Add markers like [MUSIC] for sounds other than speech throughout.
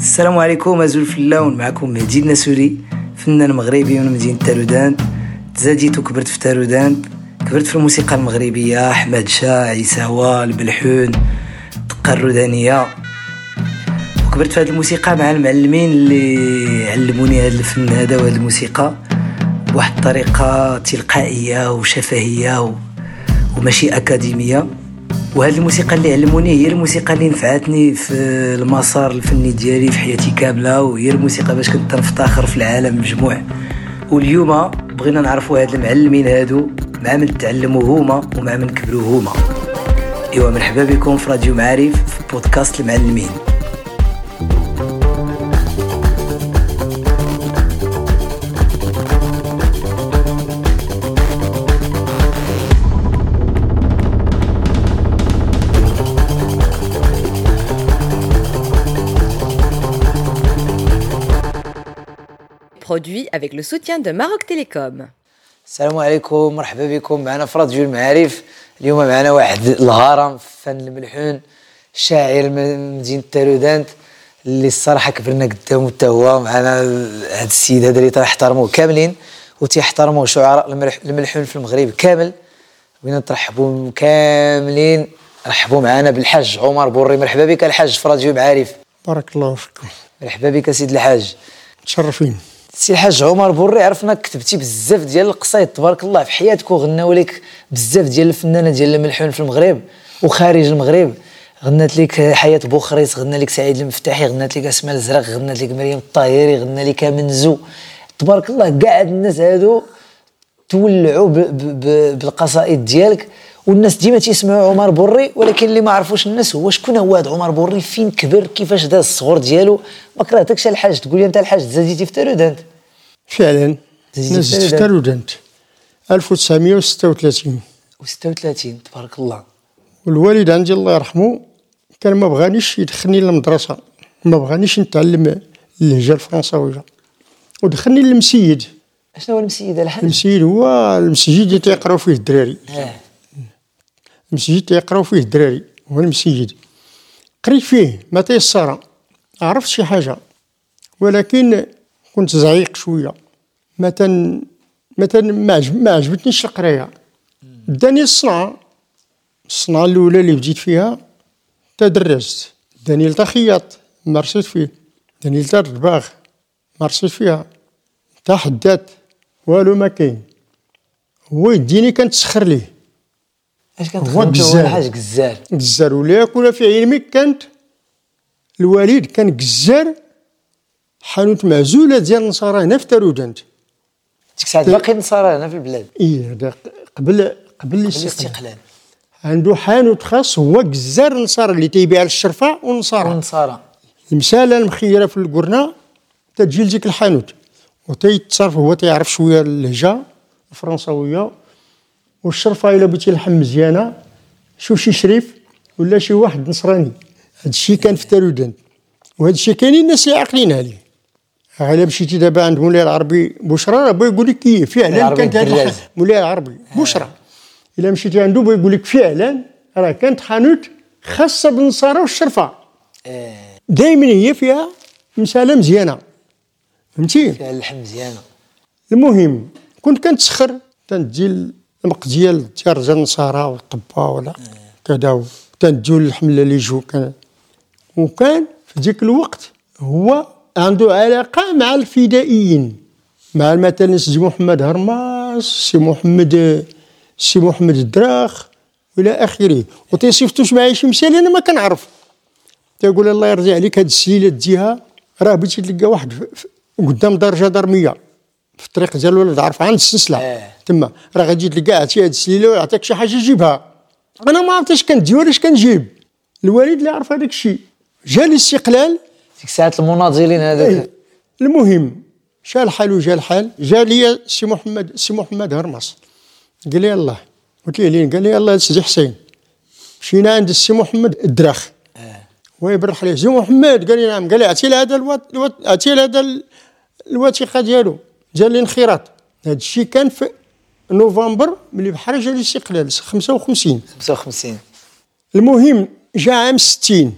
السلام عليكم أزول فلاون معكم مهدي النسوري فنان مغربي من مدينة تارودان تزاديت وكبرت في تارودان كبرت في الموسيقى المغربية أحمد شاه عيساوى البلحون الدقة الرودانية. وكبرت في هذه الموسيقى مع المعلمين اللي علموني هذا الفن هذا وهذه الموسيقى. بواحد الطريقة تلقائية وشفهية. وماشي أكاديمية. وهذه الموسيقى اللي علموني هي الموسيقى اللي نفعتني في المسار الفني ديالي في حياتي كاملة وهي الموسيقى باش كنت نفتخر في العالم مجموع واليوم بغينا نعرفوا هاد المعلمين هادو مع من تعلموا هما ومع من كبروا هما. إيوا مرحبا بكم في راديو معارف في بودكاست المعلمين. Produit avec le soutien de Maroc Télécom. السلام عليكم مرحبا بكم معنا في راديو المعارف اليوم معنا واحد الهرم فن الملحون شاعر من مدينة تارودانت اللي الصراحة كبرنا قدامه حتى هو معنا هذا السيد هذا اللي تنحترموه كاملين وتيحترموه شعراء الملحون في المغرب كامل بغينا نرحبوا كاملين رحبوا معنا بالحاج عمر بوري مرحبا بك الحاج في راديو معارف بارك الله فيكم مرحبا بك سيد الحاج متشرفين سي الحاج عمر بوري عرفنا كتبتي بزاف ديال القصايد تبارك الله في حياتك وغناو لك بزاف ديال الفنانة ديال الملحون في المغرب وخارج المغرب. غنات لك حياة بوخريس غنى لك سعيد المفتاحي غنات لك أسماء الزرق غنات لك مريم الطاهري غنى لك منزو. تبارك الله كاع الناس هادو تولعوا بالقصائد ديالك. والناس ديما تيسمعوا عمر بوري ولكن اللي ما عرفوش الناس هو شكون هو هذا عمر بوري فين كبر كيفاش داز الصغر ديالو. ما كرهتكش الحاج تقول لي أنت الحاج تزاديتي في تارودانت فعلا. نزلت في تارودانت 1936 و36 تبارك الله. والوالد عندي الله يرحمه كان ما بغانيش يدخلني للمدرسة ما بغانيش نتعلم اللهجة الفرنساوية. ودخلني للمسيد. أشنو هو المسيد؟ الحاج؟ المسيد هو المسجد اللي تيقراو فيه الدراري. آه. المسجد تيقراو فيه الدراري هو المسجد. قريت فيه ما تيسر. عرفت شي حاجة ولكن كنت زعيق شوية. ما تن ما ما, عجب ما عجبتنيش القراية. داني الصنعة الصنعة الأولى اللي بديت فيها تدرجت داني لتا خياط مارسيت فيه. داني لتا الرباغ مارسيت فيها. تا حداد والو ما كاين. هو يديني كنتسخر ليه. اش هو كتخدم هو قزال. الحاج قزال جزار ولا يكون في علمك كانت الوالد كان جزار حانوت معزولة ديال النصارى هنا في تارودانت ديك الساعة باقي نصارى هنا في البلاد. إيه هذا قبل قبل الاستقلال عنده حانوت خاص هو جزار النصارى اللي تيبيع الشرفة والنصارى والنصارى المسالة المخيرة في القرنة تجي لديك الحانوت. وتيتصرف هو تيعرف شوية اللهجة الفرنساوية والشرفة إلا بغيتي لحم مزيانة. شوف شي شريف ولا شي واحد نصراني. هاد الشيء كان في تارودان وهاد الشيء كاينين الناس اللي عاقلين عليه. غير مشيتي دابا عند مولاي العربي بشرى راه بغا يقول لك كي فعلا كانت. الح- مولاي العربي بشرى. إلا مشيتي عنده بغا يقول لك فعلا راه كانت حانوت خاصة بالنصارى والشرفة. آه. دائما هي فيها مسألة مزيانة. فهمتي؟ فيها اللحم مزيانة. المهم كنت كنتسخر. تندي المقديه ديال رجال النصارى والطبا ولا كذا تنديو الحمله اللي يجوا كان. وكان في ذيك الوقت هو عنده علاقة مع الفدائيين مع مثلا سي محمد هرماس سي محمد سي محمد الدراخ وإلى آخره. وتيصيفطوش معايا شي مثال أنا ما كنعرف. تيقول الله يرضي عليك هاد السليلة ديها راه بغيتي تلقى واحد قدام دار جدرميه في الطريق ديال الولد عارف عند السلسلة. آه. تما. راه غادي تلقى عرفتي هاد السليلة ويعطيك شي حاجة جيبها أنا ما عرفتش كندي ولا اش كنجيب. الوالد اللي عرف هذاك الشيء. جا الاستقلال. ديك الساعة المناضلين هذاك إيه. المهم شا الحال وجا الحال جا لي سي محمد سي محمد هرماس قال لي يلاه قلت له لين. قال لي يلاه سيدي حسين. مشينا عند السي محمد الدراخ. آه. ويبرح عليه سي محمد. قال لي نعم. قال لي اعطي له هذا الوات الوثيقه ديالو. جا لي انخراط هذا الشيء كان في نوفمبر ملي بحال جا الاستقلال 55 55 المهم جا عام 60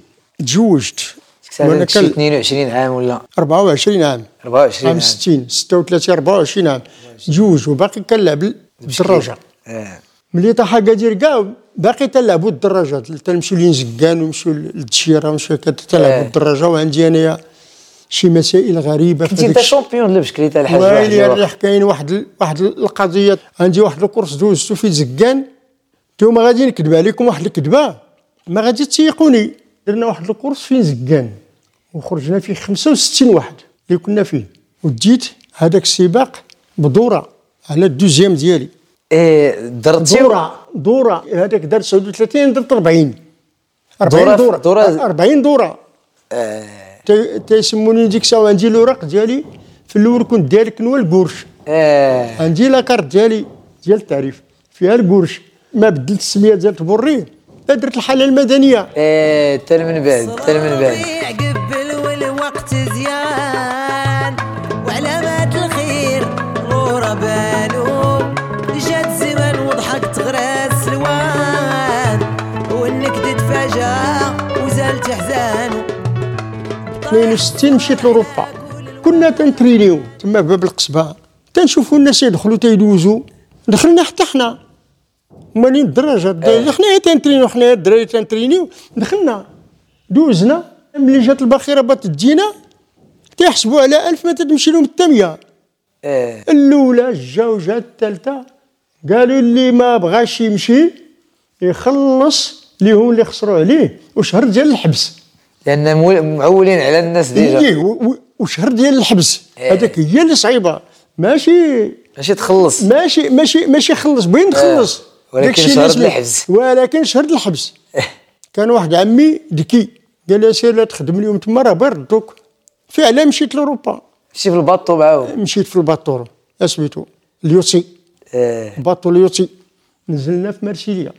تزوجت. وأنا وأنا كان كان 22 عام ولا؟ 24 عام. 24 عام عام. 60 36 24 عام. جوج وباقي كنلعب بالدراجة. آه. ملي طاح اكادير كاع باقي تلعبوا الدراجات تنمشيو لينزكان ونمشيو للتشيرة ونمشيو آه. تلعبوا الدراجة. وعندي أنايا شي مسائل غريبة كنتي هذاك انت champion ديال البشكري تاع الحاج ويلي الوقت. راح كاين واحد واحد القضية. عندي واحد ال course دوزتو في إنزكان. نتوما غادي نكذب عليكم واحد الكذبة. ما غادي تسيقوني درنا واحد ال course في إنزكان؟ وخرجنا فيه 65 واحد اللي كنا فيه. وديت هذاك السباق بدورة على ال deuxième ديالي. إيه درتي دورة دورة. هذاك دار 39 درت 40 40 دورة- دورة. دورة- 40 دورة. آه. تي- تيسموني ديك الساعة عندي الاوراق ديالي في الأول كنت داير كنوه القرش. آه. عندي la carte ديالي ديال التعريف فيها القرش. ما بدلت السمية ديال تبوري درت الحالة المدنية. إيه تال من بعد تال من بعد. قبل والوقت 62 مشيت لأوروبا. كنا تنترينيو تما في باب القصبة. تنشوفوا الناس يدخلوا تيدوزوا دخلنا حتى حنا. مالين الدراجة؟ حنا تنترينيو حنا الدراري تنترينيو. دخلنا. دوزنا. ملي جات الباخره بات تجينا. تيحسبوا على ألف ما تمشي لهم حتى 100 إيه الأولى الجوجه الثالثة. قالوا اللي ما بغاش يمشي يخلص ليهم اللي خسروا عليه. وشهر ديال الحبس. لأن معولين على الناس déjà. إيه و- و- وشهر ديال الحبس. إيه. هذاك هي اللي صعيبة. ماشي ماشي تخلص. ماشي ماشي ماشي خلص بغيت نخلص. إيه. ولكن شهر. الحبس. ولكن شهر الحبس. كان واحد عمي ذكي. قال لي سير لا تخدم اليوم تما راه بغير ردوك فعلا مشيت لأوروبا. مشي في ال bateau معاهم. مشيت في ال bateau أسميتو اليوتي إيه. bateau اليوتي نزلنا في مرسيليا.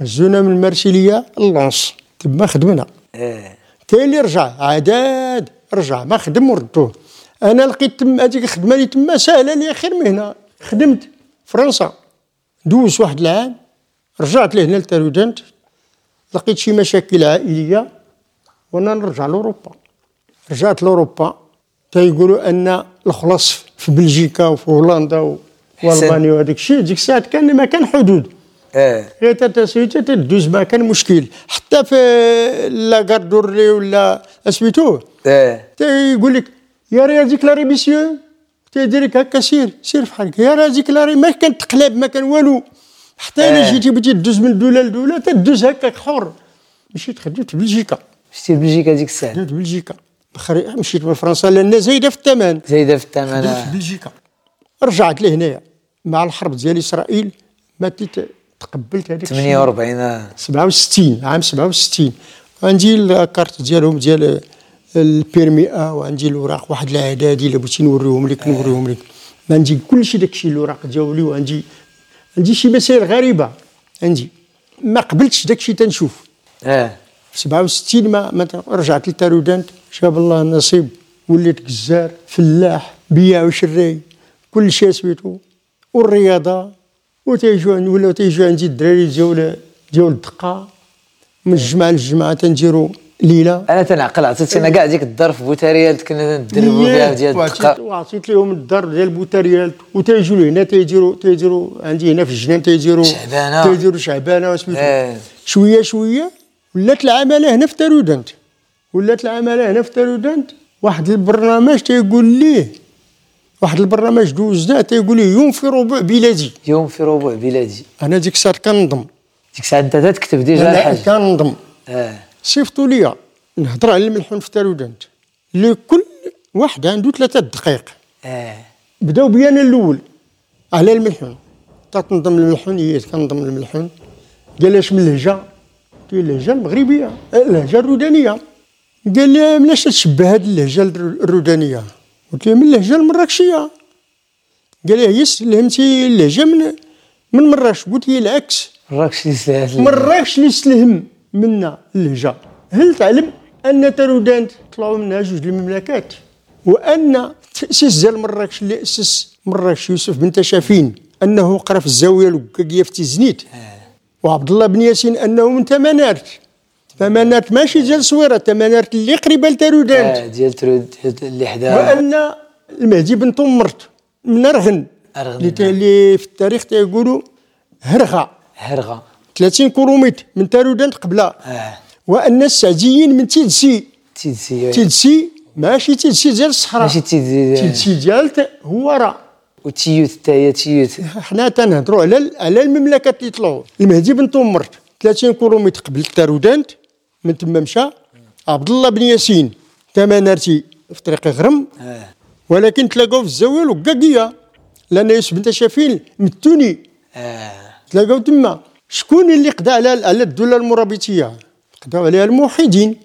هزونا من مرسيليا لونس تما خدمنا. إيه. كاين اللي رجع عداد رجع ما خدم وردوه أنا لقيت تم هذيك الخدمة اللي تما سهله لي خير مهنه خدمت فرنسا. دوز واحد العام رجعت لهنا لتارودانت لقيت شي مشاكل عائلية وأنا نرجع لأوروبا. رجعت لأوروبا. تيقولوا أن الخلاص في بلجيكا وفي هولندا وألمانيا وهذاك الشيء ديك الساعة كان ما كان حدود. إيه. غير تتسويت تدوز ما كان مشكل. حتى في la gare du Nord ولا اسميتوه إيه. تيقول لك rien à déclarer monsieur. تيدير لك هكا سير سير في حالك. rien à déclarer ما كان تقلاب ما كان والو. حتى آه. الا جيتي بغيتي تدوز من دولة لدولة تدوز هكاك حر مشيت خدمت في بلجيكا. مشيتي لبلجيكا ديك الساعة خدمت في بلجيكا. بخري مشيت من فرنسا لأن زايدة في الثمن. زايدة في الثمن خدمت آه. بلجيكا. رجعت لهنايا مع الحرب ديال إسرائيل. ما تت- تقبلت هذيك الشيء. 48 آه. 67 عام 67 عندي الكارت ديالهم ديال البيرمي أ وعندي الاوراق واحد الاعدادي اللي بغيتي نوريهم لك نوريهم لك. عندي كل شيء داك الشيء الاوراق ديالي وعندي عندي شي مسائل غريبة. عندي ما قبلتش داك الشيء تنشوف. آه. في 67 ما, ما رجعت لتارودانت شاب الله النصيب وليت جزار فلاح بياع وشراي كل شيء سميتو والرياضة. وتيجوا ولاو تيجوا عندي الدراري ديال ديال الدقه من الجمعة للجمعة تنجيرو ليلة. أنا تنعقل عطيتينا كاع ديك الدار في بوتاريال كنا ندربوا فيها ديال الدقة. وعطيت لهم الدار ديال بوتاريال وتيجوا لهنا تيديروا تيديروا عندي هنا في الجنان تيديروا شعبانة. تيديروا شعبانة وسميتو آه. شوية شوية ولات العمالة هنا في تارودانت ولات العمالة هنا في تارودانت واحد البرنامج تيقول ليه واحد البرنامج دوزناه تيقول ليه يوم في ربوع بلادي. يوم في ربوع بلادي. أنا ديك الساعة كنضم ديك الساعة أنت تكتب ديجا أنا الحاج كنضم آه. صيفطوا ليا. نهضر على الملحون في تارودانت لكل واحد عنده ثلاثة دقائق. آه. بداو بيا أنا الأول. على الملحون. تنضم الملحون هي كنضم الملحون. قال لي اش من لهجه قلت له اللهجة المغربية. اللهجة الرودانية. قال لي مناش تشبه هذه اللهجة الر- الرودانية. قلت له من اللهجه المراكشيه قال لي هي استلهمتي اللهجه من من مراكش. قلت له العكس. راكش اللي سهل مراكش اللي استلهم منا اللهجة. هل تعلم أن تارودانت طلعوا منها جوج المملكات وأن تاسيس ديال مراكش اللي أسس مراكش يوسف بن تشافين. أنه قرا في الزاوية الوكاكيه في تيزنيت. وعبد الله بن ياسين أنه من تمنارت تمانات ماشي ديال الصويره تمانات اللي قريبة لتارودانت آه ديال ترود اللي حدا وأن المهدي بن تومرت من رغن. اللي في التاريخ تيقولوا هرغا هرغة. 30 كيلومتر من تارودانت قبلها. آه. وأن السعديين من تيدسي تيدسي تيدسي ماشي تيدسي ديال الصحراء. ماشي تيدسي تيدسي ديال هو راه وتيوت حتى هي تيوت حنا تنهضروا على على المملكة اللي طلعوا المهدي بن تومرت 30 كيلومتر قبل تارودانت من تما مشى عبد الله بن ياسين. تمانرتي في طريق غرم. آه. ولكن تلاقاو في الزاوية الوكاكيه لأن يوسف بن شافين من التوني آه. تلاقاو تما. شكون اللي قضى على على الدولة المرابطية؟ قضاو عليها الموحدين.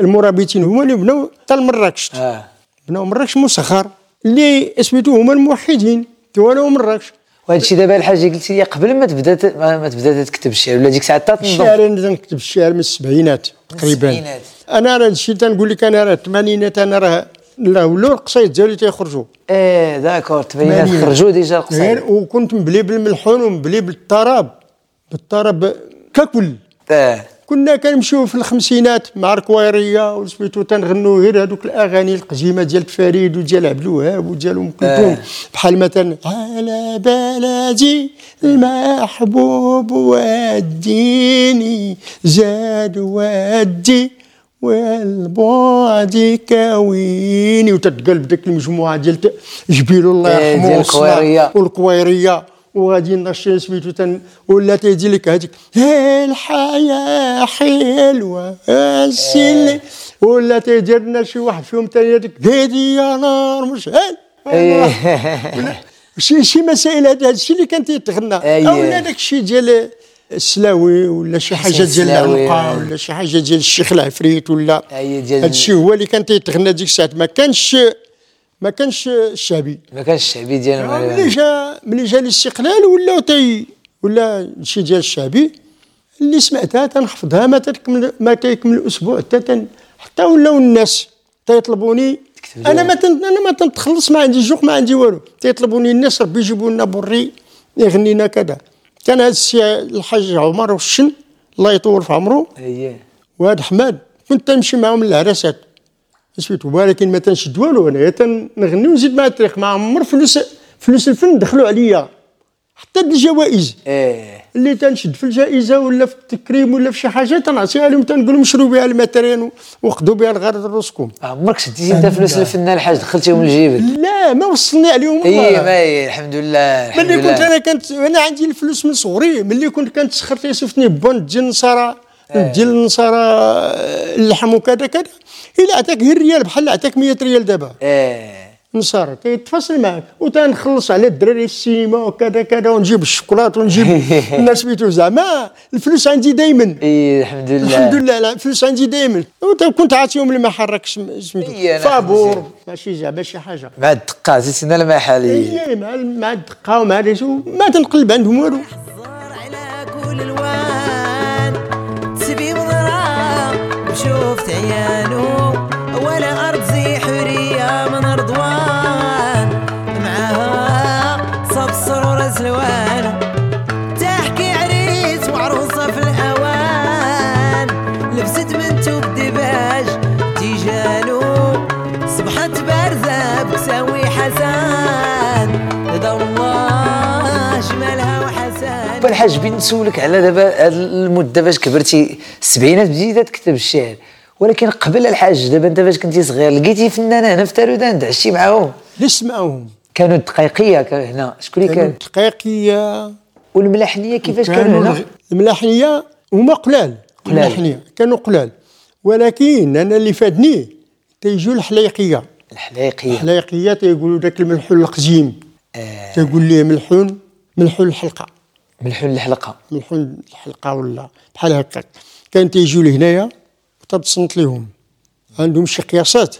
المرابطين هما اللي بناو حتى لمراكش آه. بناو مراكش مصغر اللي اسميتو هما الموحدين. توالوا مراكش. وهذا الشيء دابا الحاجة قلتي لي قبل ما تبدا ما تبدا تكتب الشعر ولا ديك الساعة تنظم الشعر أنا تنكتب الشعر من السبعينات تقريبا. السبعينات. أنا راه الشيء تنقول لك أنا راه الثمانينات أنا راه لا ولاو القصايد ديالي تيخرجوا. آه d'accord تبينات ثمانينات. خرجوا déjà القصايد. وكنت مبلي بالملحون ومبلي بالطرب. بالطرب ككل. آه كنا كنمشيو في الخمسينات مع الكويريه وسميتو تنغنوا غير هذوك الأغاني القديمة ديال فريد وديال عبد الوهاب وديال أم كلثوم آه. بحال مثلا على بلدي المحبوب وديني زاد ودي والبعد كويني وتتقلب ديك المجموعة ديال جبيل الله آه، يرحمه. والكويريه وغادي نشي سميتو تن ولا تيجي لك هذيك "ها الحياة حلوة السل ولا تيدير لنا شي واحد فيهم تاني هذيك هادي يا نار مش هاد إيه. [LAUGHS] شي شي مسائل هذا الشيء اللي كان تيتغنى أيه. أو لا داك الشيء ديال السلاوي ولا شي حاجة ديال العنقه آه. ولا شي حاجة ديال الشيخ العفريت ولا هذا الشيء هو اللي كان تيتغنى ديك الساعة ما كانش ما كانش الشعبي. ما كانش الشعبي ديالنا ملي مغربي. جا ملي جا الاستقلال ولاو تي ولا شي ديال الشعبي اللي سمعتها تنحفظها ما تكمل ما تيكمل أسبوع حتى تن حتى ولاو الناس تيطلبوني. أنا ما تن أنا ما تنتخلص ما عندي جوق ما عندي والو. تيطلبوني الناس ربي يجيبوا لنا بري يغني لنا كذا. كان هذا السي الحاج عمر والشن الله يطول في عمره. اييه وهاد حماد كنت تنمشي معاهم للعراسات. سميتو ولكن ما تنشد والو انايا تنغني ونزيد مع الطريق ما عمر فلوس فلوس الفن دخلوا عليا. حتى الجوائز. إيه. اللي تنشد في الجائزة ولا في التكريم ولا في شي حاجة تنعطيها لهم تنقول لهم شروا بها المترين وخذوا بها الغرض راسكم عمرك شديتي أنت فلوس الفنان الحاج دخلتيهم لجيبك لا ما وصلني عليهم والله. ما هي الحمد لله الحمد ملي كنت أنا كنت أنا عندي الفلوس من صغري ملي كنت كنتسخر تيصيفطني بون ديال النصارى ديال النصارى اللحم وكذا كذا. الا عطاك غير ريال بحال عطاك 100 ريال دابا. إيه نصارى تيتفاصل معك وتنخلص على الدراري السينما وكذا كذا ونجيب الشوكولات ونجيب [LAUGHS] الناس بيتو زعما. الفلوس عندي دائما الحمد لله الحمد لله لا الفلوس عندي دائما كنت عاطيهم اللي ما حركش سميتو. فابور. ماشي زعما شي حاجة. مع الدقة زيتنا المحلي أي مع مع الدقة ومع ما تنقلب عندهم والو. على كل الوان وشوفت عيانو ولا ارض زي حورية من رضوان. معاها صب سرور سلوان تحكي عريس وعروسه في الأوان. لبست من توب دباج تيجانو. صبحت بارزه بكساوي حسان رضا الله شمالها وحسان الحاج بين نسولك على دابا هاد المدة فاش كبرتي السبعينات بديتي تكتب الشعر. ولكن قبل الحاج دابا انت فاش كنتي صغير لقيتي فنانة هنا في تارودان عشتي معاهم. ليش معاهم؟ كانوا الدقيقيه كان هنا. شكون اللي كانوا كان؟ الدقيقيه والملاحنية كيفاش كانوا هنا؟ الملاحنية هما قلال. قلال. الملاحنية كانوا قلال. ولكن أنا اللي فادني تيجوا الحليقيه الحلايقية. الحليقيه تيقولوا ذاك الملحون القديم. آه، تيقول ليه ملحون؟ ملحون الحلقة. ملحون الحلقة. ملحون الحلقة ولا بحال هكاك. كان تيجوا لهنايا. وتتصنت لهم عندهم شي قياسات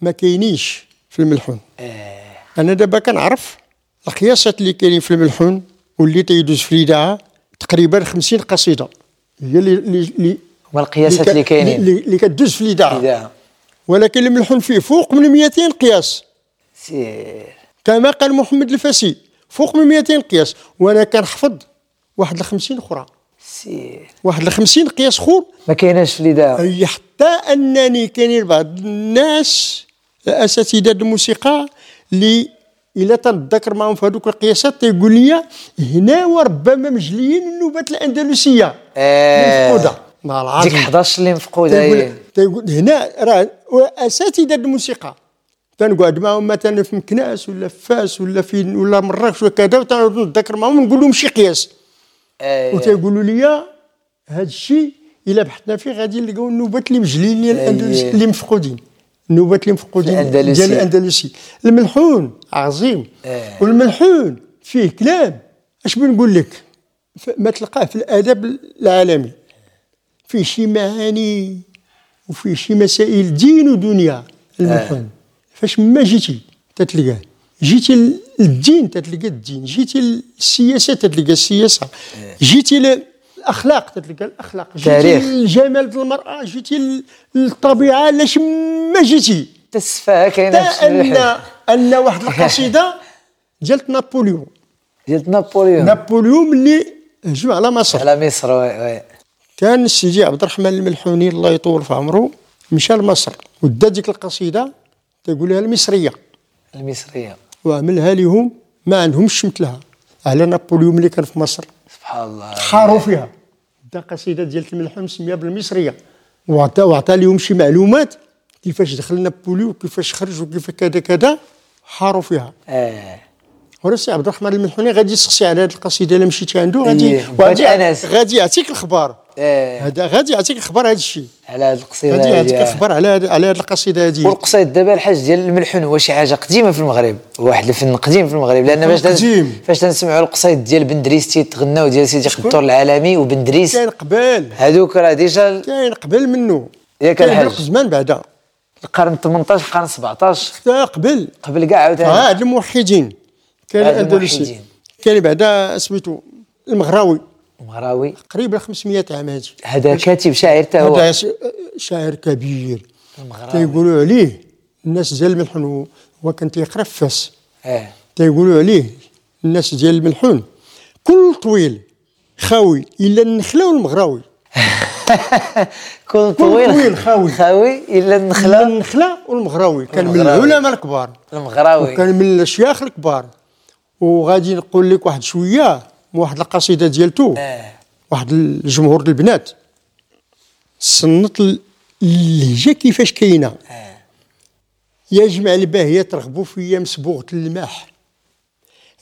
ما كاينينش في الملحون آه، أنا دابا كنعرف القياسات اللي كاينين في الملحون واللي تيدوز في الاذاعه تقريبا 50 قصيدة. هي اللي اللي اللي هما القياسات اللي كاينين؟ اللي, اللي كدوز في الاذاعه اذا ولكن الملحون فيه فوق من 200 قياس. سير. كما قال محمد الفاسي فوق من 200 قياس. وأنا كنحفظ واحد ال 50 أخرى. سير. واحد ل 50 قياس خور ما كايناش في الإذاعة أي حتى أنني كاينين بعض الناس أساتذة الموسيقى اللي إلا تنتذكر معهم في هذوك القياسات تيقول لي هنا وربما مجليين النوبات الأندلسية. آه. مفقوده والله ديك العظيم 11 اللي مفقودة تيقول, هنا راه أساتذة الموسيقى. تنقعد معهم مثلا في مكناس ولا في فاس ولا في ولا مراكش وكذا وتنعود نتذكر معهم نقول لهم شي قياس. آه. وتيقولوا لي هذا الشيء إلا بحثنا فيه غادي نلقاو النوبات اللي مجلين ديال الأندلس أيه. اللي مفقودين. النوبات اللي مفقودين. ديال الأندلسي. الملحون عظيم. أيه. والملحون فيه كلام. أش بنقول لك؟ ما تلقاه في الادب العالمي. فيه شي معاني وفيه شي مسائل دين ودنيا الملحون. فاش ما جيتي تتلقاه؟ جيتي للدين تتلقى الدين جيتي للسياسة تتلقى السياسة جيتي للأخلاق تتلقى الأخلاق جيتي. للجمال المرأة جيتي لل- للطبيعة لاش ما جيتي. في حتى ان أن واحد [LAUGHS] القصيدة ديال نابليون ديال نابليون نابليون اللي هجم على مصر. على مصر oui oui. كان السيدي عبد الرحمن الملحوني الله يطول في عمره مشى لمصر ودا ديك القصيدة تقولها المصرية. المصرية. وعملها لهم ما عندهمش مثلها. على نابليون اللي كان في مصر. سبحان الله. حاروا فيها. دا قصيده ديال الملحون مسميه بالمصرية. وعطى وعطى لهم شي معلومات كيفاش دخل نابليون وكيفاش خرج وكيف كذا كذا. حاروا فيها. آه. وراه سي عبد الرحمن الملحوني غادي يسقسي على هذه القصيدة إلا مشيتي عنده غادي إيه، أنس. غادي يعطيك الخبار. آه هذا غادي يعطيك الخبار هذا الشيء على هذه القصيدة غادي يعطيك الخبار على هاد- على هذه القصيدة هذه والقصيد دابا الحاج ديال الملحون هو شي حاجة قديمة في المغرب واحد الفن قديم في المغرب لأن باش تنس- قديم. فاش تنسمعوا القصيد ديال بندريس تيتغناو ديال سيدي قدور العلمي وبندريس كاين قبال هذوك راه déjà كاين قبل منه ياك الحاج. زمان بعدا. القرن 18 القرن 17 حتى قبل. قبل كاع عاوتاني. هاد الموحدين. كاين الأندلسي. كاين بعدا سميتو المغراوي. مغراوي قريب ل 500 عام هادي هذا كاتب شاعر حتى هو. هذا شاعر كبير. المغراوي تيقولوا عليه الناس ديال الملحون هو كان تيقرأ في فاس. آه تيقولوا عليه الناس ديال الملحون. كل طويل خاوي إلا النخلة والمغراوي. [LAUGHS] كل طويل طويل خاوي. خاوي إلا النخلة. النخلة والمغراوي. كان من. العلماء الكبار. المغراوي. وكان من الأشياخ الكبار. وغادي نقول لك واحد شوية. واحد القصيدة ديالته آه. واحد الجمهور البنات. صنت ال- اللهجة كيفاش كاينة. آه. يا جمع الباهية ترغبوا فيا مسبوغة الماح.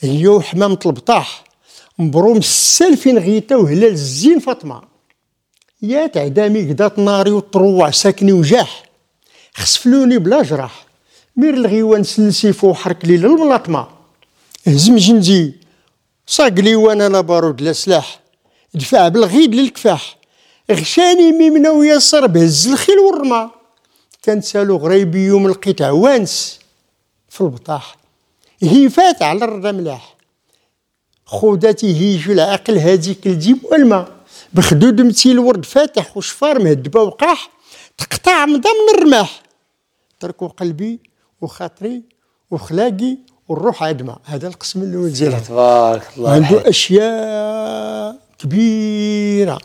هي وحمامة البطاح مبروم السالفين غيتا وهلال الزين فاطمة. يا تعدامي قدات ناري وطروع ساكني وجاح. خسفلوني بلا جراح. مير الغيوان سلسيف وحرك لي للملاطمه هزم جندي. صاق لي وأنا لا بارود لا سلاح. دفع بالغيد للكفاح. غشاني ميمنه ويسر بهز الخيل والرمى. كان سالو غريبي يوم لقيت عوانس في البطاح. هي فات على الرضا ملاح. خوداتي هيجو العقل هاديك الجيب والماء بخدود متي الورد فاتح وشفار مهدبه وقاح. تقطع مضى من الرماح. تركوا قلبي وخاطري وخلاقي والروح عدمة. هذا القسم الأول ديالها تبارك الله. عنده أشياء كبيرة.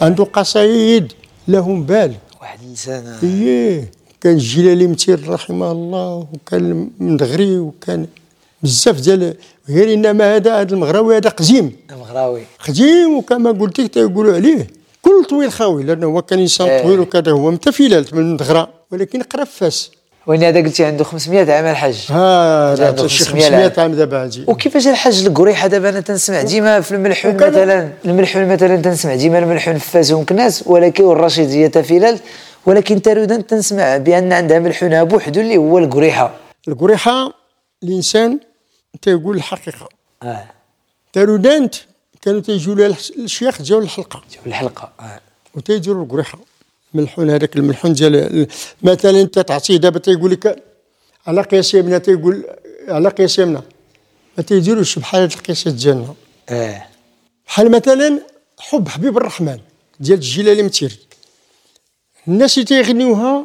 عنده قصايد. لهم بال واحد الإنسان. إيه. كان الجلالي متير رحمه الله وكان المدغري وكان بزاف ديال غير إنما هذا هذا المغراوي هذا قديم المغراوي. قديم وكما قلت لك تيقولوا عليه كل طويل خاوي لأنه هو كان إنسان إيه. طويل وكذا هو متفلال من المدغرة ولكن قرا فاس وين هذا قلتي عنده 500 عام الحاج هذا عنده شي 500 500 عام دابا هادي وكيفاش الحاج القريحه دابا أنا تنسمع ديما في الملحون مثلا الملحون مثلا تنسمع ديما الملحون في فاس ومكناس ولكن والرشيدية تفلال ولكن تارودان تنسمع بأن عندها ملحونها بوحدو اللي هو القريحة. القريحة الإنسان تيقول الحقيقة. آه. تارودانت كانوا تيجوا لها الشيخ جاو للحلقة. الحلقة آه. وتيديروا القريحه ملحون هذاك الملحون ديال ال- مثلا انت تعطيه دابا تيقول لك على قياس يمنى تيقول على قياس يمنى ما تيديروش بحال هاد القياسات ديالنا. آه. بحال مثلا حب حبيب الرحمن ديال الجيلاني متيري الناس اللي تيغنيوها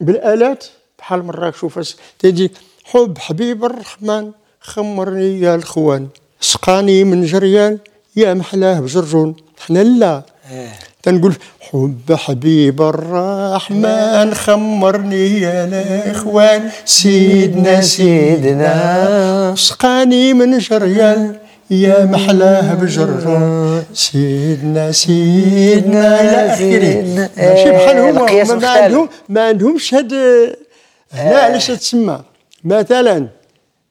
بالآلات بحال مراكش وفاس تيجي حب حبيب الرحمن خمرني يا الخوان سقاني من جريان يا محلاه بجرجون. حنا لا. آه. تنقول حب حبيب الرحمن خمرني يا الاخوان سيدنا سيدنا. سقاني من جريان يا محلاه بجران سيدنا سيدنا إلى اخره ماشي بحال هما ما. عندهم ما عندهمش هاد هنا علاش تسمى؟ مثلا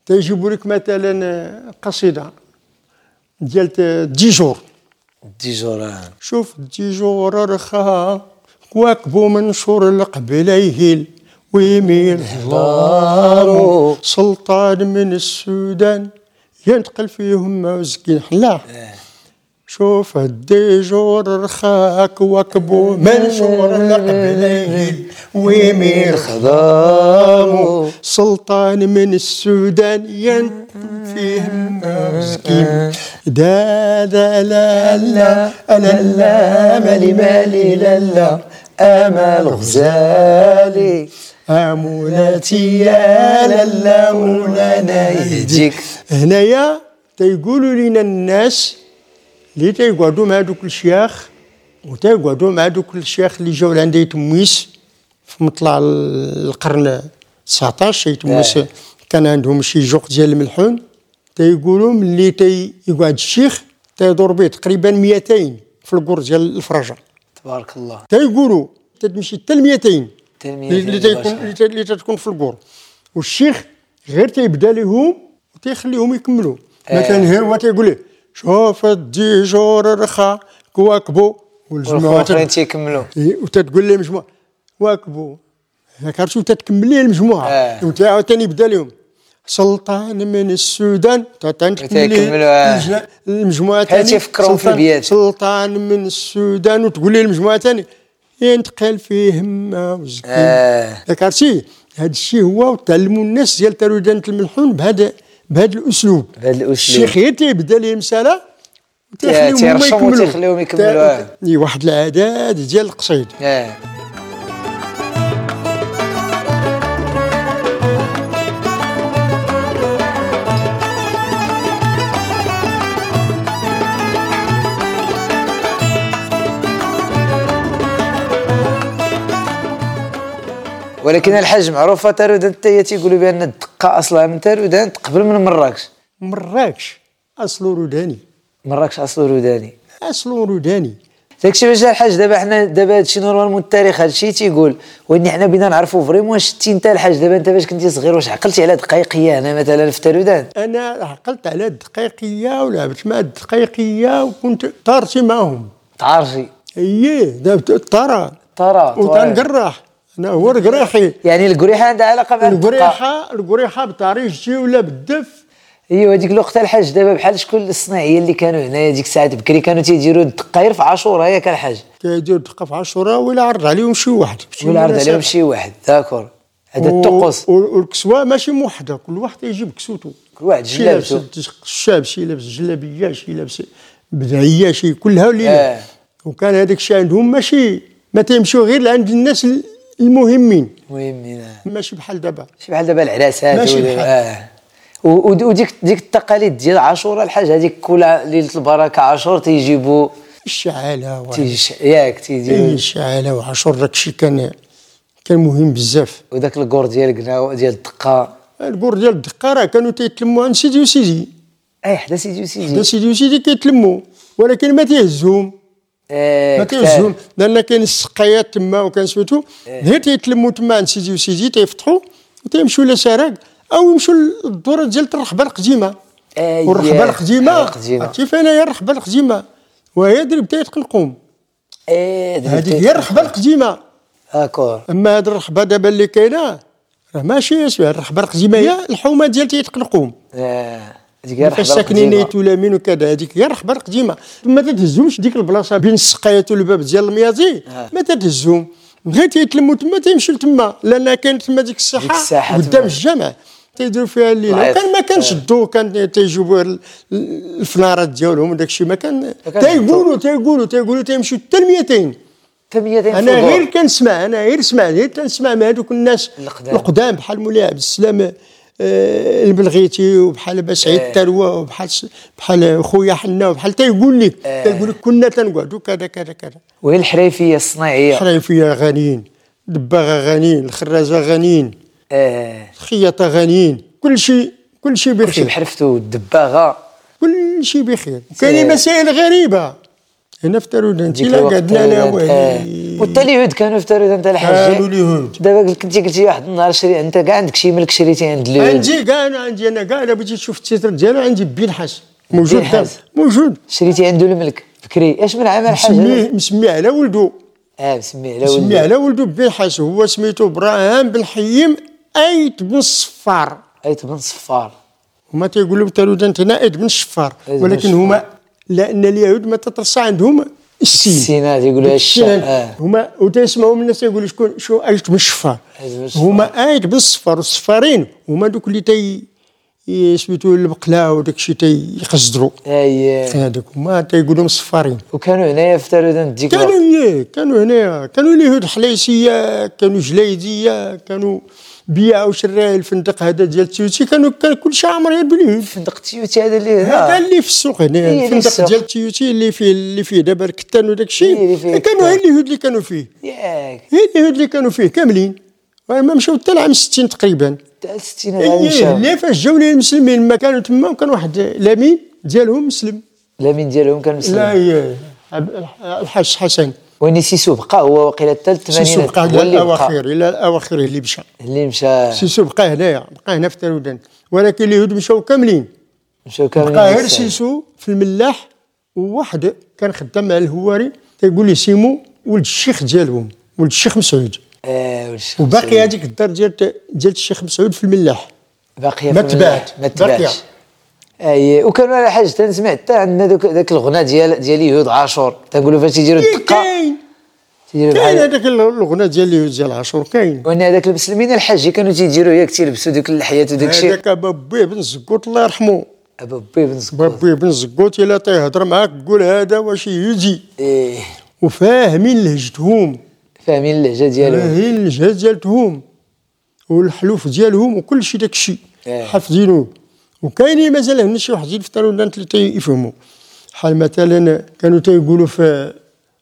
تيجيبوا لك مثلا قصيدة ديال ديجور ديجور شوف ديجور رخا واكبو منشور القبليه ويميل ظلامو سلطان من السودان ينتقل فيهم موزكين حلا شوف الديجور رخاك واكبو منشور القبليه ويميل خضامو سلطان من السودان ينتقل فيهم موزكين دا دا لا لا أنا لا مالي مالي لا لا امل غزالي. امولاتي يا لالا مولانا يهديك هنايا تيقولوا لنا الناس اللي تيقعدوا مع دوك الشياخ وتيقعدوا مع دوك الشياخ اللي جاو لعندي يتمويس في مطلع القرن 19 يتمويس آه. كان عندهم شي جوق ديال الملحون تيقولوا ملي تيقعد الشيخ تيدور به تقريبا 200 في القر ديال الفرجة تبارك الله تيقولوا تتمشي حتى ل 200 حتى ل 200 اللي تيكون. اللي تتكون في القور والشيخ غير تيبدا لهم وتيخليهم يكملوا آه. مثلا هو تيقول له شوف الديجور رخا كواكبو والجماعة والاخرين تيكملوا وتتقول لهم مجموعة. واكبوا هاك عرفتوا تتكمل ليه المجموعة. آه. وانت عاوتاني يبدا لهم سلطان من السودان تتكمل وتيكملوا، آه. المجموعة ثاني تيفكرهم في سلطان- البيات. سلطان من السودان وتقول لي المجموعة ثاني ينتقل فيهم وزكين آه. ياك عرفتي هذا الشيء هو وتعلموا الناس ديال ترودانة الملحون بهذا بهذا الأسلوب بهذا الأسلوب. الشيخ غير تيبدا لهم مسألة تيرشم يكملوا وتيخليهم يكملوا، تا- آه. إي، واحد العدد ديال القصيد ولكن الحاج معروفه تارودان حتى هي تيقولوا بأن الدقة أصلها من تارودان قبل من مراكش مراكش اصله روداني. مراكش اصله روداني. اصله روداني. داكشي باش الحاج دابا حنا دابا هادشي normalement التاريخ هادشي تيقول. وإني حنا بينا نعرفوا vraiment شتي أنت الحاج دابا أنت باش كنتي صغير واش عقلتي على دقيقية هنا مثلا في تارودان أنا عقلت على الدقيقيه ولعبت مع الدقيقيه وكنت طارتي معهم. تعرفي اييه دابا طارا ترى وتنقرح. هو القريحي. يعني القريحة عندها علاقة مع الدقه القريحة القريحة بطريقتي ولا بالدف ايوا هذيك الوقت الحاج دابا بحال شكون الصناعيه اللي كانوا هنايا ديك الساعات بكري كانوا تيديروا الدقاير في عاشوراء ياك الحاج. كيدير دقه في عاشوراء ولا عرض عليهم شي واحد ولا عرض. عليهم شي واحد داكور. هذا الطقوس. والكسوة ماشي موحدة كل واحد يجيب كسوته. كل واحد شي لابس جلابته الشاب شي لابس جلابية شي لابس بدعية شي كلها وليلة. آه. وكان هذاك الشيء عندهم ماشي ما تيمشيو غير لعند الناس المهمين. مهمين آه. ماشي بحال دابا. ماشي بحال دابا العراسات ماشي بحال. و- وديك ديك التقاليد ديال عاشوراء الحاج هذيك كل ليلة البركة عاشور تيجيبوا الشعالة و- تيجي ياك اي تيديروا الشعالة وعاشور داك الشيء كان كان مهم بزاف. وداك الكور ديال قناو ديال الدقة. الكور ديال الدقة راه كانوا تيتلموا عند سيدي وسيدي. اي حدا سيدي وسيدي. سيدي وسيدي كيتلموا ولكن ما تيهزهم. آه ما كتاب. تيهزهم لأن كاين السقايات تما وكان سميتو غير تيتلموا تما عند سيدي وسيدي تيفتحوا وتيمشوا لسراق أو يمشوا للدوره ديال الرحبه القديمة. أييه. والرحبه القديمة. عرفتي فين هي الرحبه القديمة؟ وهي اللي بداية إيه هذيك هي الرحبه القديمة. داكور أما هاد الرحبه دابا اللي كاينة راه ماشي اسمها. الرحبه القديمة هي الحومة ديال تيتقلقوم. آه. هذيك هي فاش القديمة. يتولامين وكذا. هذيك هي الرحبه القديمه ما تتهزهمش ديك البلاصة بين السقايات والباب ديال الميازي؟ ما تتهزهم غير تيتلموا تما تيمشيو تما لأن كاين تما ديك الساحة قدام. الجامع. تيديروا فيها الليلة. العيط. وكان ما كانش الضو كان تيجيبوا ال- الفنارات ديالهم وداك الشيء ما كان تيقولوا تيقولوا تيقولوا تيمشيو حتى ل 200 ثمانية أنا غير كنسمع أنا غير سمع غير تنسمع مع هذوك الناس القدام. بحال مولاي عبد السلام. آه، البلغيتي وبحال بسعيد آه. تروى وبحال بحال خويا حنا وبحال تيقول لك تيقول لك كنا تنقعدوا كذا كذا كذا. وهي الحريفية الصناعية. الحريفية غنيين الدباغة غنيين الخرازة غنيين آه. الخياطة غنيين كل شيء كل شيء بخير. بحرفتو الدباغة. كل شيء بخير. كاينين مسائل غريبة. تارودان ديك لا قعدنا لا تارودان، آه. والي والتاليهود كانوا تاع كانوا الحاج اليهود دابا كنتي قلتي واحد النهار شري أنت كاع عندك شي ملك شريتي عند اليهود عندي كاع أنا عندي أنا كاع الا بغيتي تشوف التيتر ديالو عندي بنحاس موجود بنحاس. موجود. شريتي عنده الملك بكري اش من عام الحاج مسميه مسميه على ولده آه مسميه على مسميه ولده على ولده بنحاس هو سميتو ابراهام بن حيم أيت بن صفار. أيت بن صفار. هما تنائد بن الشفار أيت بن ولكن الشفار. هما لأن اليهود ما تترصى عندهم السين. السينات يقولوا الشام آه. هما وتسمعوا الناس يقولوا شكون شو ايت بن الشفار. هما ايت بن الصفار والصفارين هما دوك اللي تي سميتو البقلاء وداك الشيء تيخزدروا أي. هذوك هما تيقولوا مصفارين وكانوا هنايا في تارودان ديك كانوا إيه كانوا هنايا كانوا اليهود حليسيه كانوا جليدية كانوا بيع وشراء الفندق هذا ديال تيوتي. كانوا كان كل شيء عامر باليهود فندق تيوتي هذا اللي هذا اللي في السوق هنا. إيه، الفندق. ديال تيوتي اللي فيه اللي فيه دابا الكتان وداك إيه، الشيء فيه كانوا. هي اليهود اللي كانوا فيه. ياك. هي اليهود اللي كانوا فيه. كاملين. ما مشاو حتى العام 60 تقريبا. تاع الستينات عام مشاو اللي فاش جاو المسلمين ما كانوا تما وكان واحد لامين ديالهم مسلم. لامين ديالهم كان لا مسلم عب- الحاج حسن. وين سيسو بقى هو وقيله حتى الثمانينات سيسو بقى إلى الأواخر إلى الأواخر اللي مشى اللي مشى سيسو بقى هنايا بقى هنا في تارودان ولكن اليهود مشاو كاملين مشاو كاملين بقى غير. سيسو في الملاح وواحد كان خدام مع الهواري تيقول لي سيمو ولد الشيخ ديالهم ولد الشيخ مسعود والشيخ وباقي. هذيك الدار ديال ديال الشيخ مسعود في الملاح باقيه ما تباعت. ما باقية. أي وكانوا على حاجة تنسمع حتى عندنا ذاك الغناء ديال ديال يهود عاشور. تنقولوا فاش تيديروا إيه، الدقة. كاين. تيديروا كاين هذاك الغنى ديال اليهود ديال عاشور كاين. وإن هذاك المسلمين الحاجي كانوا تيديروا ياك تيلبسوا دوك اللحيات وداك الشيء. هذاك بابي بن زكوت الله يرحمه. ابا بي بن زكور بابي بن زكوت إلا تيهضر معاك قول هذا واش يجي. إيه. وفاهمين لهجتهم. فاهمين اللهجة ديالهم. فاهمين الجهه ديالتهم. والحلوف ديالهم وكل شيء داك الشيء. إيه. وكاينين مازال هنا شي وحدين في تارودان اللي تيفهموا بحال مثلا كانوا تيقولوا في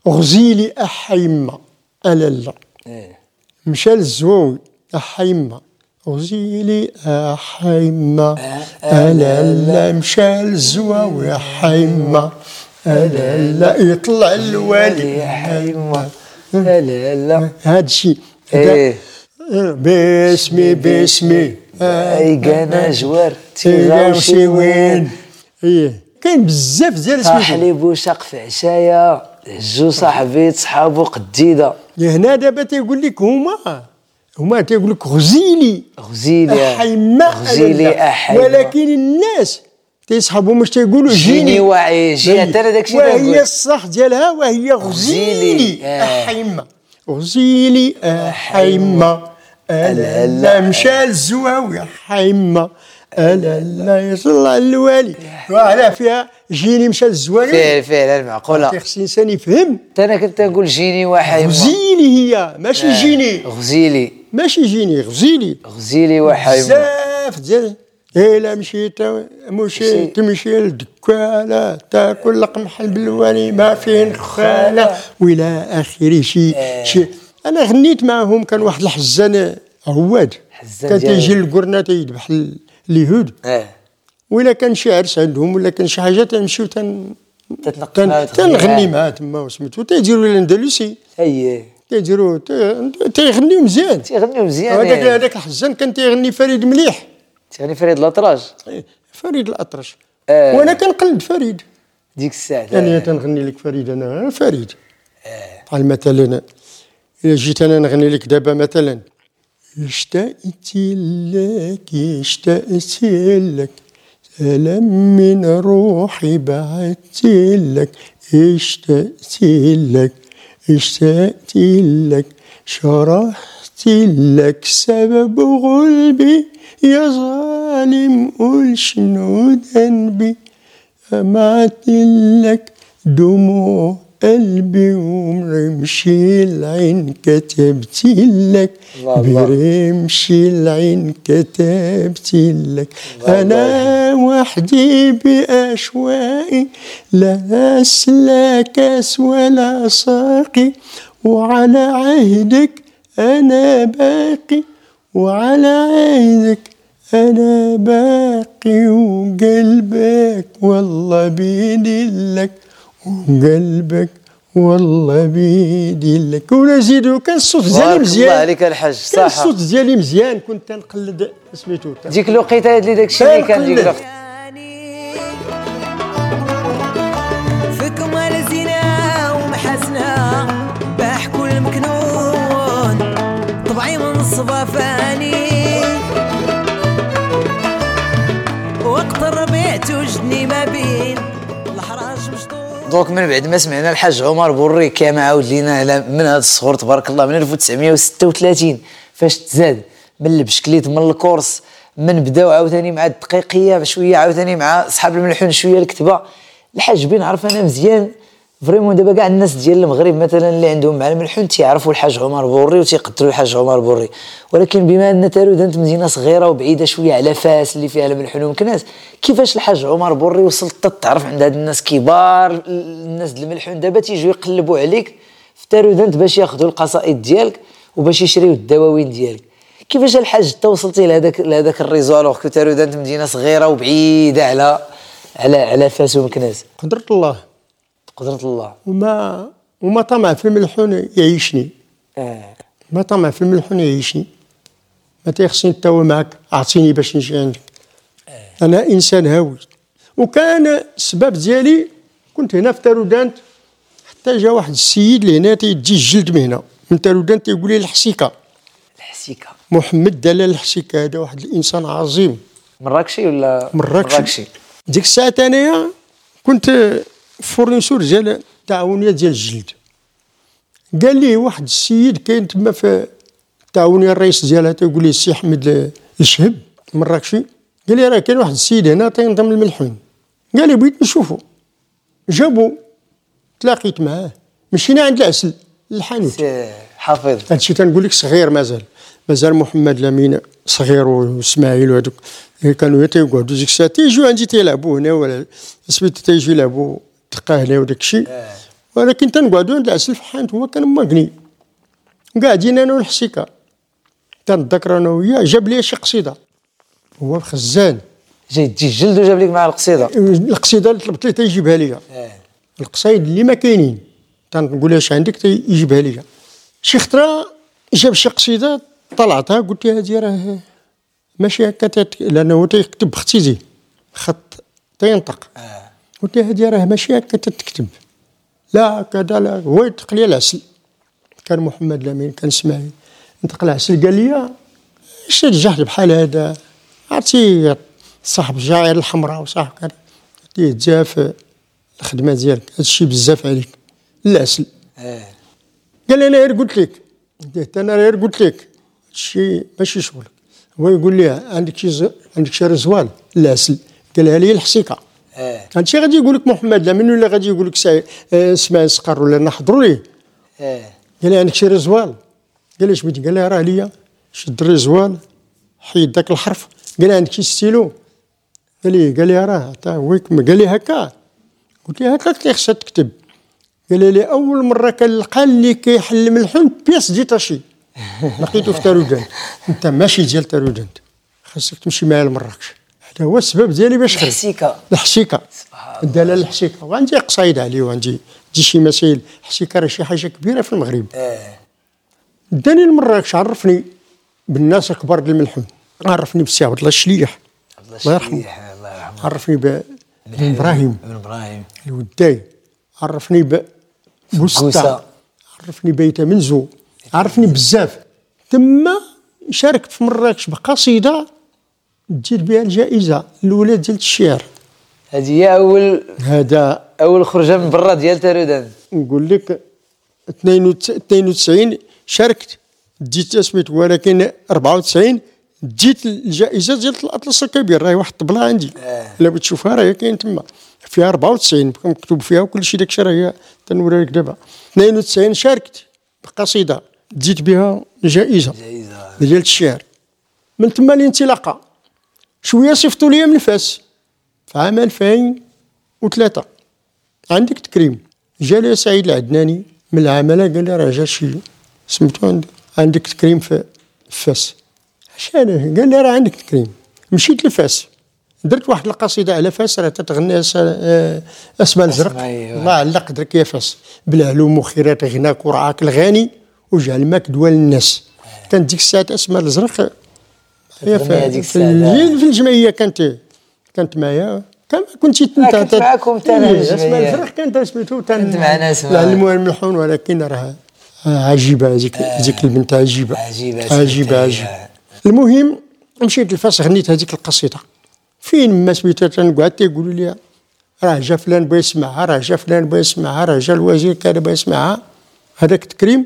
غزيلي احيما الا لا إيه. مشى للزواوي احيما غزيلي احيما الا لا مشى للزواوي احيما الا لا يطلع الوالي. يا حيما لا لا لا. هذا. الشيء باسمي باسمي. أي كان جوار تيغاو شي وين؟ إيه. كاين بزاف ديال سميتو حليب وشق في عشايا؟ هجو صاحبي صحابو قديدة. هنا دابا تيقول لك هما هما تيقول لك غزيلي. غزيلي احيما غزيلي احيما ولكن الناس تيصحابهم واش تيقولوا جيني جيني. واعي جي حتى أنا داكشي وهي الصح ديالها وهي غزيلي. غزيلي آه. احيما غزيلي احيما ألا لا مشى للزواوي احيما ألا لا يطلع الوالي وعلى فيها جيني مشى للزواوي فعلا فعلا معقوله خص الانسان يفهم. أنا كنت نقول جيني وحيما غزيلي هي. ماشي جيني. غزيلي. ماشي جيني غزيلي. غزيلي وحيما بزاف ديال إلا مشيت مشي تمشي للدكالة تاكل القمح البلواني ما فيه نخالة وإلى اخره شي شي أنا غنيت معهم كان واحد الحزان عواد. حزان كان تيجي للقرنة تيذبح ال- اليهود. آه. ولا كان شي عرس عندهم ولا كان شي حاجة تنمشيو تن تنغني معاه. معاه تما وسميتو. تيديروا الاندلسي اي تيديروا تي- تيغنيو مزيان. تيغنيو مزيان هذاك يعني. هذاك الحزان كان تيغني فريد مليح. تيغني فريد الاطراج إيه، فريد الأطرش. آه. وأنا كنقلد فريد. ديك الساعة. أنا تنغني لك فريد أنا فريد. بحال مثلا الا جيت أنا نغني لك دابا مثلا. اشتقت لك اشتقت لك. سلام من روحي بعت لك. اشتقت لك اشتقت لك. شرحت لك سبب غلبي. يا ظالم قول شنو ذنبي؟ جمعت لك دموع قلبي ومرمشي العين كتبتي لك. برمشي العين كتبتي لك. أنا وحدي بأشواقي لا سلاكس ولا ساقي. وعلى عهدك أنا باقي. وعلى عهدك أنا باقي. وقلبك والله بيدي لك وقلبك والله بيدي لك. كان الصوت ديالي بارك الله مزيان. عليك الحاج كان صح الصوت ديالي مزيان. كنت تنقلد سميتو. ديك الوقيتة اللي داك الشيء اللي كان ديك. الوقت. دوك من بعد ما سمعنا الحاج عمر بوري كان عاود لينا على من هذا الصغر تبارك الله من 1936 فاش تزاد من البشكليت من ال course من بداو عاوتاني مع الدقايقية بشويه عاوتاني مع صحاب الملحون شوية الكتبة. الحاج بين عرف أنا مزيان. vraiment دابا كاع الناس ديال المغرب مثلا اللي عندهم مع الملحون تيعرفوا الحاج عمر بوري وتيقدروا الحاج عمر بوري. ولكن بما ان تارودانت مدينه صغيرة وبعيدة شوية على فاس اللي فيها الملحون ومكناس كيفاش الحاج عمر بوري وصلت تعرف عند هاد الناس كبار الناس ديال الملحون دابا تيجيو يقلبوا عليك؟ في تارودانت باش ياخذوا القصائد ديالك وباش يشريو الدواوين ديالك. كيفاش الحاج انت وصلتي لهذاك لهذاك ال réseau alors que تارودانت مدينه صغيرة وبعيدة على على على فاس ومكناس قدرت الله. قدرة الله. وما وما طمع في الملحون يعيشني. آه. ما طمع في الملحون يعيشني. ما تيخصني التوا معك أعطيني باش نجي عندك. أنا إنسان هاوي. وكان السبب ديالي كنت هنا في تارودانت حتى جا واحد السيد لهنا تيجي الجلد من هنا. من تارودانت تيقول لي الحسيكة. الحسيكة. محمد دلال الحسيكة هذا واحد الإنسان عظيم. مراكشي ولا مراكشي. مراكشي؟ ديك الساعة أنايا كنت فورنيسور ديال التعاونيه ديال الجلد قال لي واحد السيد كاين تما في التعاونيه الرئيس ديالها تيقول لي السي احمد الشهب مراكشي قال لي راه كاين واحد السيد هنا تينضم الملحون قال لي بغيت نشوفه جابو تلاقيت معاه. مشينا عند العسل الحانوت حافظ. هادشي تنقول لك صغير مازال. مازال محمد لامين صغير واسماعيل وهذوك كانوا تيقعدوا. ديك الساعة تيجيو عندي تيلعبوا هنا ولا سميتو تيجيو يلعبوا هنا وداك الشيء ولكن في حانت هو كان مغني. قاعدين أنا والحسيكة. تنذكر أنا وياه جاب لي شي قصيدة. هو خزان جاي تجي الجلد وجاب لك مع القصيدة. القصيدة اللي طلبت ليه تيجيبها لي القصايد اللي ما كاينين. تنقول اش عندك تيجيبها لي شي خطرة جاب شي قصيدة طلعتها قلت له هذه راه ماشي هكا لأنه هو تيكتب بختيزي خط تينطق. قلت له هذه راه ماشي هكا تتكتب لا كذا لا هو ينطق لي العسل كان محمد لامين كان إسماعيل. نطق العسل قال لي اش الجهد بحال هذا؟ عرفتي صاحب الجعير الحمراء وصاحب كذا. قلت له بزاف الخدمة ديالك هذا الشيء بزاف عليك العسل آه. قال لي أنا غير قلت لك. قلت أنا غير قلت لك. هادشي ماشي شغلك. هو يقول لي عندك شي. عندك شي رزوان العسل قالها لي الحسيكه آه هادشي غادي يقول لك محمد لامين ولا غادي يقول لك. آه، اسماعيل سقر ولا نحضروا ليه. آه قال لي عندك شي رزوان قال لي اش بغيتي قال لي راه ليا شد الرزوان حيد داك الحرف. قال لي عندك شي ستيلو. قال لي قال لي راه تا ويك قال لي هكا. قلت له هكا كيخصها تكتب. قال لي اول مرة كنلقى اللي كيحل ملحون بياس ديتاشي [LAUGHS] لقيته في تارودانت انت ماشي ديال تارودانت خاصك تمشي معايا لمراكش. هذا هو السبب ديالي باش خرجت الحسيكة. الحسيكة. الدلاله الحسيكة. وعندي قصايد عليه وعندي عندي شي مسائل. الحسيكة راه شي حاجة كبيرة في المغرب. آه داني لمراكش عرفني بالناس الكبار ديال الملحون عرفني بالسي عبد الله الشليح. الله يرحمه. الله يرحمه. عرفني ب بن إبراهيم. ابن إبراهيم. الوداي. عرفني ب. بوسطة. عرفني بيت منزو. عرفني بزاف. تما شاركت في مراكش بقصيده دير بها الجائزة الأولى ديال الشعر هذه هي اول هذا أول خرجة من برا ديال تارودان. نقول لك 92 شاركت ديت سميتو ولكن 94 ديت الجائزة ديال الأطلس الكبير. راهي واحد الطبلة عندي. آه. إلا بغيت تشوفها راهي كاين تما. فيها 94 كان مكتوب فيها وكل شيء داك الشيء راه هي تنوري لك دابا. 92 شاركت بقصيدة. ديت بها جائزة جائزة. ديال الشعر من تما الانطلاقة. شوية صيفطوا لي من فاس في عام 2003 عندك تكريم. جا لي سعيد العدناني من العمالة قال لي راه جا شي سميتو عندك عندك تكريم في فاس عشان قال لي راه عندك تكريم. مشيت لفاس درت واحد القصيدة على فاس راه تتغني أس- آه، أسماء الزرق. أيوة. الله علق درك يا فاس. بالعلوم وخيرات غناك ورعاك الغاني وجعل ماك دوا للناس كانت ديك الساعة أسماء الزرق هي في, في, الساعة. الجيل- في الجمعية كانت كانت معايا. كان كنت آه، كنت معاكم تا أنا اسماء الجمعية. الزرق كانت سميتو كنت معنا اسماء. العلموها الملحون ولكن راه عجيبة هذيك هذيك البنت عجيبة. عجيبة هي. عجيبة. المهم مشيت لفاس غنيت هذيك القصيدة. فين ما سميتها تنقعد تيقولوا لي راه جا فلان بغى يسمعها راه جا فلان بغى يسمعها راه جا الوزير كان بغى يسمعها. هذاك تكريم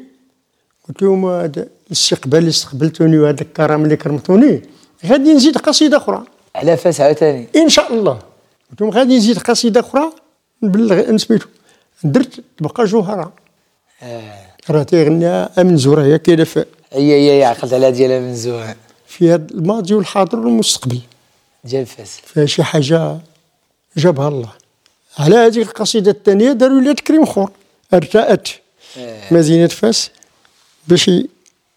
قلت لهم الاستقبال اللي استقبلتوني وهذا الكرم اللي كرمتوني غادي نزيد قصيدة أخرى. على فاس عاوتاني. إن شاء الله. لهم غادي نزيد قصيدة أخرى نبلغ سميتو درت تبقى جوهرة. آه. راه تيغنيها آمن زوره هي كاينة في هي هي عقلت على ديالها من زوع فيها الماضي والحاضر والمستقبل. ديال فاس. فيها شي حاجة جابها الله. على هذه القصيدة الثانية داروا لها تكريم اخر أرتأت. آه. مدينه فاس. باش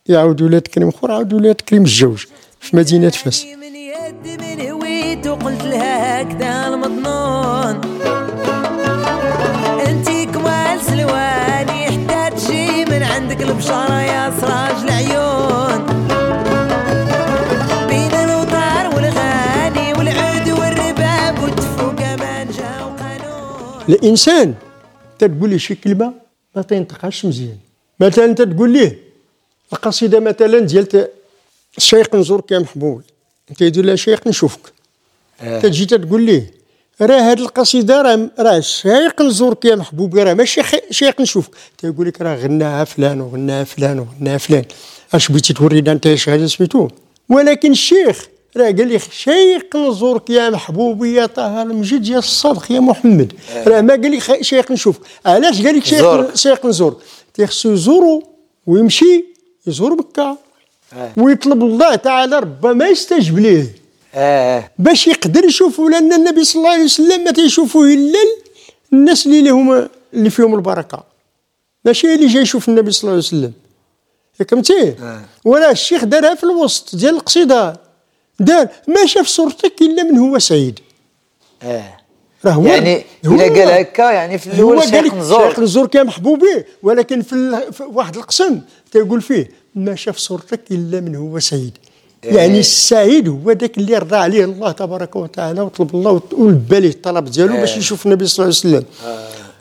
يعاودوا لها تكريم اخر عاودوا لها تكريم الجوج في مدينة فاس. من يد من هويت وقلت لها هكذا المضنون انتي كمال سلواني حتى تجي من عندك البشارة يا سراج العيون. بين الوطار والغاني والعود والرباب والدفو كمان جا وقانون. الانسان تتقول لي شي كلمة ما تنطقهاش مزيان. مثلا تتقول ليه القصيدة مثلا ديال الشيخ نزورك يا محبوب. انت يدير لها شيخ نشوفك. آه. تجي تتقول ليه راه هاد القصيدة راه راه شيخ نزورك يا محبوبي راه ماشي شيخ نشوفك. تيقول لك راه غناها فلان وغناها فلان وغناها فلان. اش بغيتي تورينا انت هذا سميتو؟ ولكن الشيخ. راه قال لي شيخ نزورك يا محبوبي يا طه المجيد يا الصادق يا محمد. راه ما قال لي خ- شيخ نشوفك. علاش قال لك شيخ زورك. شيخ نزور؟ تيخصو يزورو ويمشي يزور مكة. آه. ويطلب الله تعالى ربما يستجب ليه. آه. باش يقدر يشوفوا لأن النبي صلى الله عليه وسلم ما تيشوفوه إلا الناس اللي لهم اللي فيهم البركة. ماشي اللي جاي يشوف النبي صلى الله عليه وسلم. ياك فهمتي؟ آه. ولا الشيخ دارها في الوسط ديال القصيدة. دار ما شاف صورتك إلا من هو سعيد. آه. راه هو يعني هو الا قال هكا يعني في الأول قال شيخ لك نزور شيخ نزورك يا محبوبي ولكن في, ال... في واحد القسم تيقول فيه ما شاف صورتك إلا من هو سعيد. يعني السعيد هو ذاك اللي رضى عليه الله تبارك وتعالى وطلب الله وت- ولبى ليه الطلب ديالو باش يشوف النبي صلى الله عليه وسلم.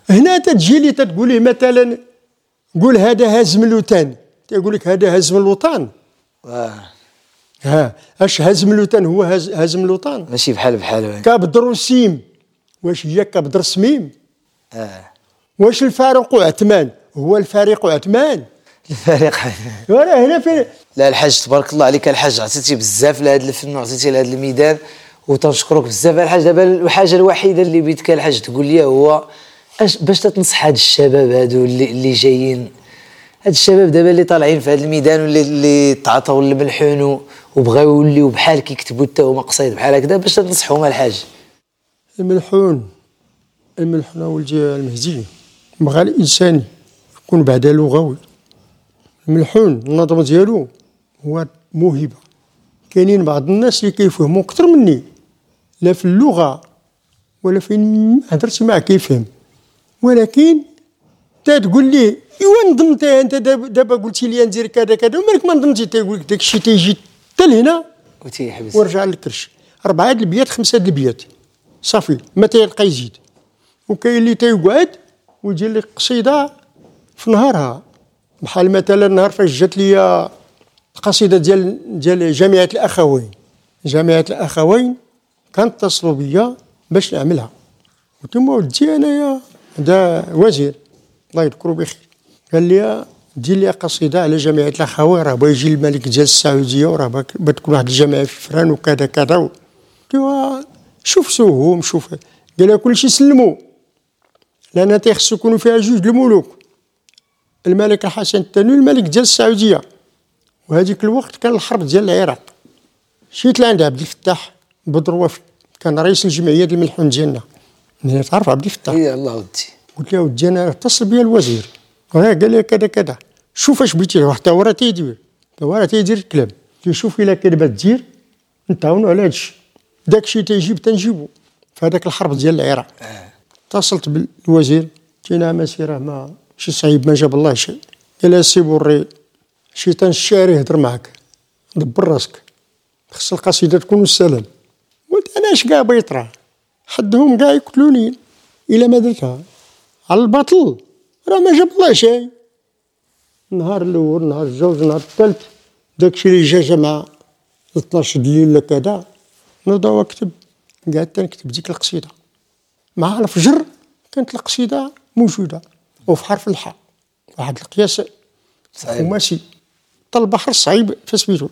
هنا تتجي لي تتقول لي مثلا قول هذا هزم الوطن. تيقول لك هذا هزم الوطن. آه. ها اش هزم الوطن هو هز... هزم الوطن؟ ماشي بحال بحال. كبدر وسيم واش هي كبدر سميم؟ آه. واش الفارق عثمان؟ هو الفريق عثمان. الفريق ولا هنا في لا الحاج تبارك الله عليك. الحاج عطيتي بزاف لهذا الفن وعطيتي لهذا الميدان وتنشكرك بزاف الحاج. دابا الحاجة الوحيدة اللي بيتك الحاج تقول لي هو اش باش تتنصح هاد الشباب هادو اللي, اللي جايين. هاد الشباب دابا اللي طالعين في هذا الميدان واللي اللي تعاطوا الملحون وبغاو يوليو بحال كيكتبوا حتى هما قصايد بحال هكذا باش تنصحهم الحاج. الملحون. الملحون ولدي المهدي. بغى الإنسان يكون بعدا لغوي. الملحون النظم ديالو هو موهبة. كاينين بعض الناس اللي كيفهموا أكثر مني. لا في اللغة ولا فين هضرت معاه كيفهم. ولكن تا تقول لي أيوا نظمت أنت دابا قلتي لي ندير كذا كذا ومالك ما نظمتي تيقول لك داك الشيء تيجي حتى لهنا وتيحبس ورجع للكرش. أربعة د البيات خمسة د البيات. صافي ما تيلقى يزيد. وكاين اللي تيقعد ويجي لك قصيدة في نهارها. بحال مثلا نهار فاش جات لي القصيدة ديال ديال جامعة الأخوين. جامعة الأخوين كانتصلوا بيا باش نعملها. قلت لهم ودي أنايا هذا وزير. الله يذكره بخير. قال لي دير لي قصيدة على جامعة الأخوين راه بغا يجي الملك ديال السعودية وراه باك- بتكون واحد الجامعة في إفران وكذا كذا قلت له شوف سوهم شوف. قال لها كلشي سلموا لأن تيخصو يكونوا فيها جوج الملوك. الملك الحسن الثاني والملك ديال السعودية. وهذيك الوقت كان الحرب ديال العراق. مشيت لعند عبد الفتاح بدروه كان رئيس الجمعية ديال الملحون ديالنا. من تعرف عبد الفتاح؟ يا الله ودي. قلت له ودي أنا اتصل بيا الوزير. قال لي كذا كذا. شوف اش بغيتي حتى هو راه تيدير. هو راه تيدير الكلام. قلت له شوف إلا كان دير نتعاونوا على هادشي. داكشي تيجيب تنجيبو. في هذاك الحرب ديال العراق. اتصلت بالوزير قلت له نعم سيره ما شي صعيب ما جاب الله شيء قال سي بوري شيطان الشاري يهضر معاك دبر راسك. خص القصيدة تكون السلام. قلت أنا اش كاع بيطرى حدهم كاع يقتلوني. إلا ما درتها على الباطل. راه ما جاب الله شيء النهار الأول النهار الجوج النهار الثالث داكشي اللي جا جمع 12 الليل كذا نوض كتب قعدت نكتب ديك القصيدة. مع الفجر كانت القصيدة موجودة. وفي حرف الحاء. واحد القياس خماسي طال البحر الصعيب في سميتو.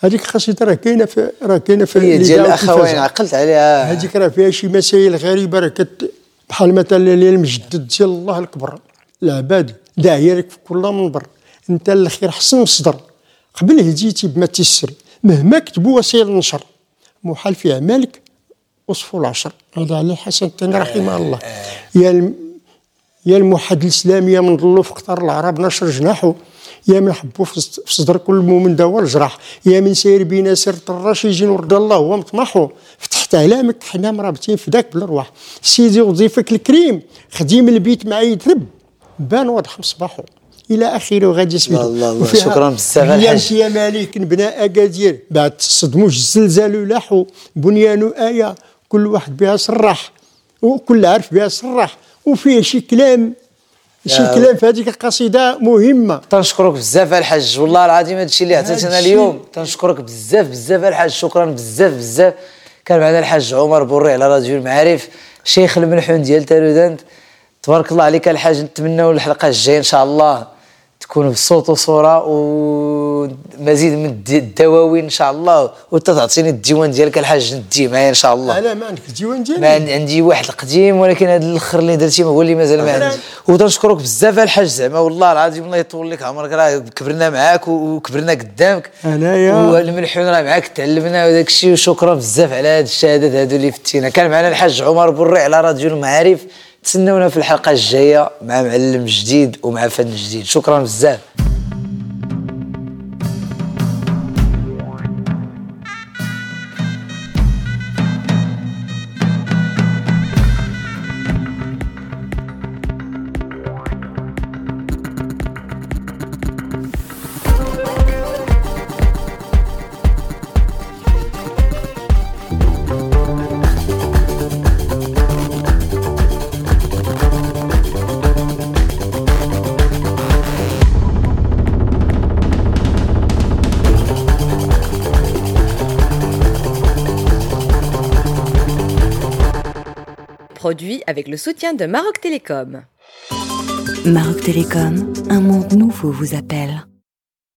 هذيك القصيده راه كاينة في راه كاينة في هي ديال الاخوين. عقلت عليها. هذيك راه فيها شي مسائل غريبة راه كت بحال مثلا المجدد ديال الله الكبر. العباد داعية لك في كل منبر. أنت الاخير حسن مصدر. قبل هديتي بما تيسر. مهما كتبوا وسائل النشر. محال في اعمالك وصفوا العشر. هذا على الحسن الثاني رحمه الله. يا الم... يا الموحد الإسلامي يا من ظلوا في قطار العرب نشر جناحه يا من حبوا في صد- في صدر كل مؤمن دوا الجراح يا من سير بينا سيرة الراشدين ورد الله هو مطمحه فتحت علامك حنا مرابطين فداك بالأرواح. سيدي وظيفك الكريم خديم البيت معي يترب. بان واضح مصباحه إلى آخره غادي سميتو الله الله، شكراً. بزاف الحاج. يا مالك بناء أكادير. بعد تصدموش الزلزال لاحو بنيان آية. كل واحد بها صراح. وكل عارف بها صراح. وفيه شي كلام شي يا كلام في هذيك القصيدة مهمة. تنشكرك بزاف الحاج والله العظيم هذا الشيء اللي عطيتنا اليوم تنشكرك بزاف بزاف الحاج شكرا بزاف بزاف. كان معنا الحاج عمر بوري على راديو المعارف شيخ الملحون ديال تارودانت تبارك الله عليك الحاج نتمنوا الحلقة الجاية إن شاء الله. تكون بصوت وصورة ومزيد من الد- الدواوين إن شاء الله. وانت تعطيني الديوان ديالك الحاج نديه معايا إن شاء الله. أنا ما عندك الديوان ما ديالي عندي- واحد القديم ولكن هذا الآخر اللي درتي هو اللي مازال ما عندي. وتنشكرك بزاف الحاج زعما والله العظيم الله يطول لك عمرك. راه كبرنا معاك وكبرنا قدامك. أنايا. والملحون راه معاك تعلمنا وداك الشيء. وشكرا بزاف على هاد الشهادات هادو اللي فتينا. كان معنا الحاج عمر بري على راديو المعارف. تسناونا في الحلقة الجاية مع معلم جديد ومع فن جديد. شكرا بزاف. Soutien de Maroc Télécom. Maroc Télécom, un monde nouveau vous appelle.